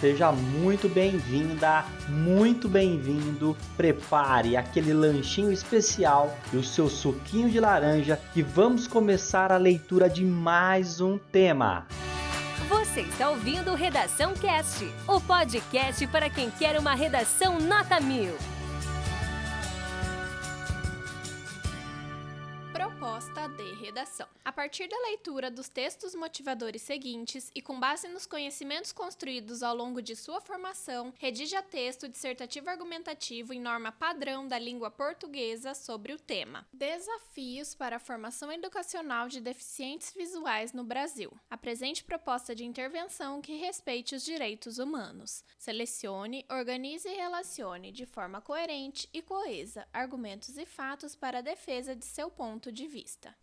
Seja muito bem-vinda, muito bem-vindo. Prepare aquele lanchinho especial e o seu suquinho de laranja que vamos começar a leitura de mais um tema. Você está ouvindo Redação Cast, o podcast para quem quer uma redação nota mil. Proposta de redação. A partir da leitura dos textos motivadores seguintes e com base nos conhecimentos construídos ao longo de sua formação, redija texto dissertativo argumentativo em norma padrão da língua portuguesa sobre o tema. Desafios para a formação educacional de deficientes visuais no Brasil. Apresente proposta de intervenção que respeite os direitos humanos. Selecione, organize e relacione de forma coerente e coesa argumentos e fatos para a defesa de seu ponto de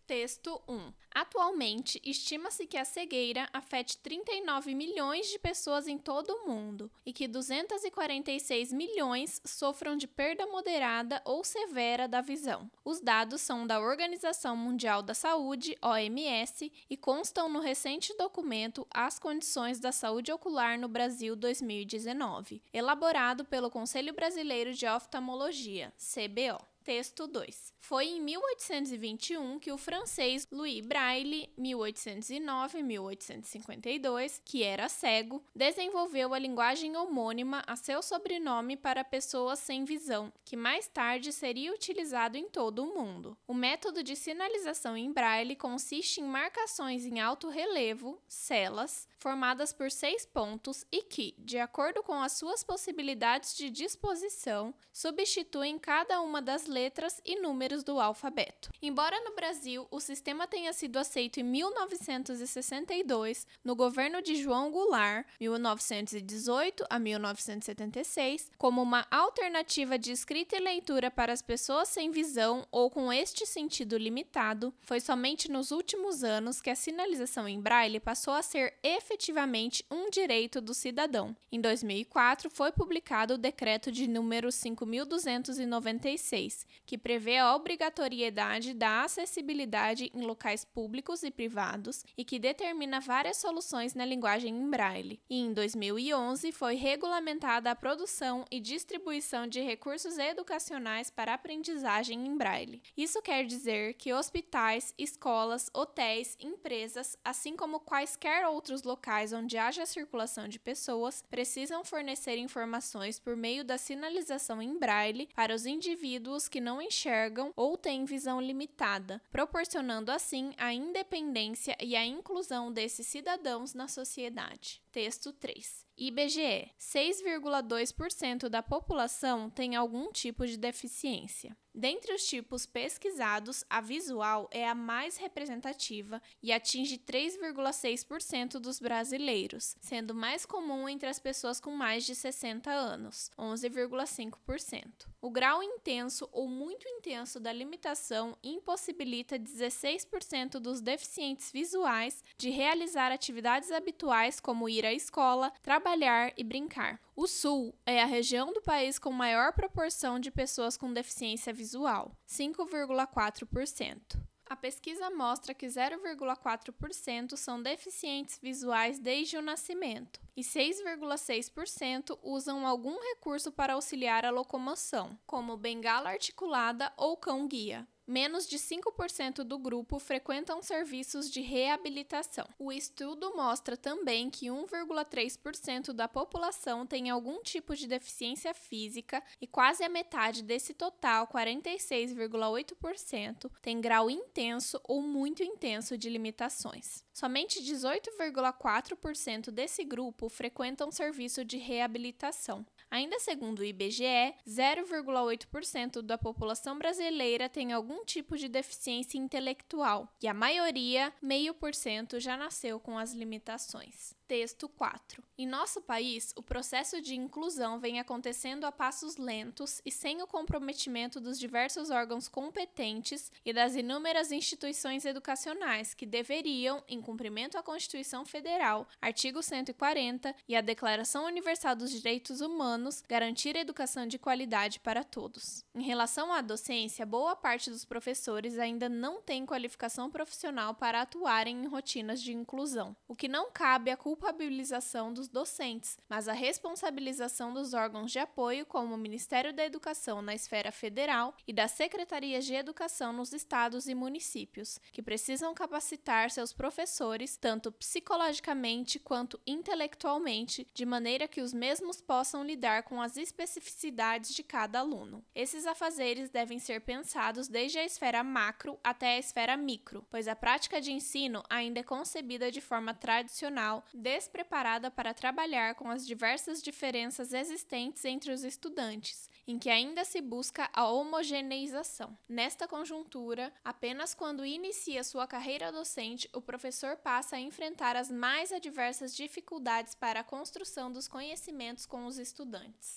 Texto 1. Atualmente, estima-se que a cegueira afete 39 milhões de pessoas em todo o mundo e que 246 milhões sofram de perda moderada ou severa da visão. Os dados são da Organização Mundial da Saúde, OMS, e constam no recente documento As Condições da Saúde Ocular no Brasil 2019, elaborado pelo Conselho Brasileiro de Oftalmologia, CBO. Texto 2. Foi em 1821 que o francês Louis Braille, 1809-1852, que era cego, desenvolveu a linguagem homônima a seu sobrenome para pessoas sem visão, que mais tarde seria utilizado em todo o mundo. O método de sinalização em Braille consiste em marcações em alto relevo, celas, formadas por seis pontos e que, de acordo com as suas possibilidades de disposição, substituem cada uma das letras e números do alfabeto. Embora no Brasil o sistema tenha sido aceito em 1962 no governo de João Goulart, 1918 a 1976, como uma alternativa de escrita e leitura para as pessoas sem visão ou com este sentido limitado, foi somente nos últimos anos que a sinalização em braille passou a ser efetivamente um direito do cidadão. Em 2004 foi publicado o decreto de número 5296, que prevê a obrigatoriedade da acessibilidade em locais públicos e privados e que determina várias soluções na linguagem em braille. E em 2011 foi regulamentada a produção e distribuição de recursos educacionais para aprendizagem em braille. Isso quer dizer que hospitais, escolas, hotéis, empresas, assim como quaisquer outros locais onde haja circulação de pessoas, precisam fornecer informações por meio da sinalização em braille para os indivíduos que não enxergam ou têm visão limitada, proporcionando assim a independência e a inclusão desses cidadãos na sociedade. Texto 3. IBGE: 6,2% da população tem algum tipo de deficiência. Dentre os tipos pesquisados, a visual é a mais representativa e atinge 3,6% dos brasileiros, sendo mais comum entre as pessoas com mais de 60 anos, 11,5%. O grau intenso ou muito intenso da limitação impossibilita 16% dos deficientes visuais de realizar atividades habituais como ir à escola, trabalhar e brincar. O Sul é a região do país com maior proporção de pessoas com deficiência visual, 5,4%. A pesquisa mostra que 0,4% são deficientes visuais desde o nascimento e 6,6% usam algum recurso para auxiliar a locomoção, como bengala articulada ou cão-guia menos de 5% do grupo frequentam serviços de reabilitação. O estudo mostra também que 1,3% da população tem algum tipo de deficiência física e quase a metade desse total, 46,8%, tem grau intenso ou muito intenso de limitações. Somente 18,4% desse grupo frequentam serviço de reabilitação. Ainda segundo o IBGE, 0,8% da população brasileira tem algum tipo de deficiência intelectual e a maioria, meio por cento, já nasceu com as limitações. Texto 4. Em nosso país, o processo de inclusão vem acontecendo a passos lentos e sem o comprometimento dos diversos órgãos competentes e das inúmeras instituições educacionais que deveriam, em cumprimento à Constituição Federal, artigo 140 e à Declaração Universal dos Direitos Humanos, garantir educação de qualidade para todos. Em relação à docência, boa parte dos professores ainda não tem qualificação profissional para atuarem em rotinas de inclusão, o que não cabe a culpa culpabilização dos docentes, mas a responsabilização dos órgãos de apoio, como o Ministério da Educação na esfera federal e das secretarias de educação nos estados e municípios, que precisam capacitar seus professores tanto psicologicamente quanto intelectualmente, de maneira que os mesmos possam lidar com as especificidades de cada aluno. Esses afazeres devem ser pensados desde a esfera macro até a esfera micro, pois a prática de ensino ainda é concebida de forma tradicional, despreparada para trabalhar com as diversas diferenças existentes entre os estudantes, em que ainda se busca a homogeneização. Nesta conjuntura, apenas quando inicia sua carreira docente, o professor passa a enfrentar as mais adversas dificuldades para a construção dos conhecimentos com os estudantes.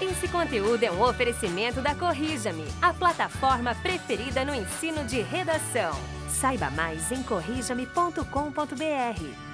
Esse conteúdo é um oferecimento da Corrija-me, a plataforma preferida no ensino de redação. Saiba mais em corrijame.com.br.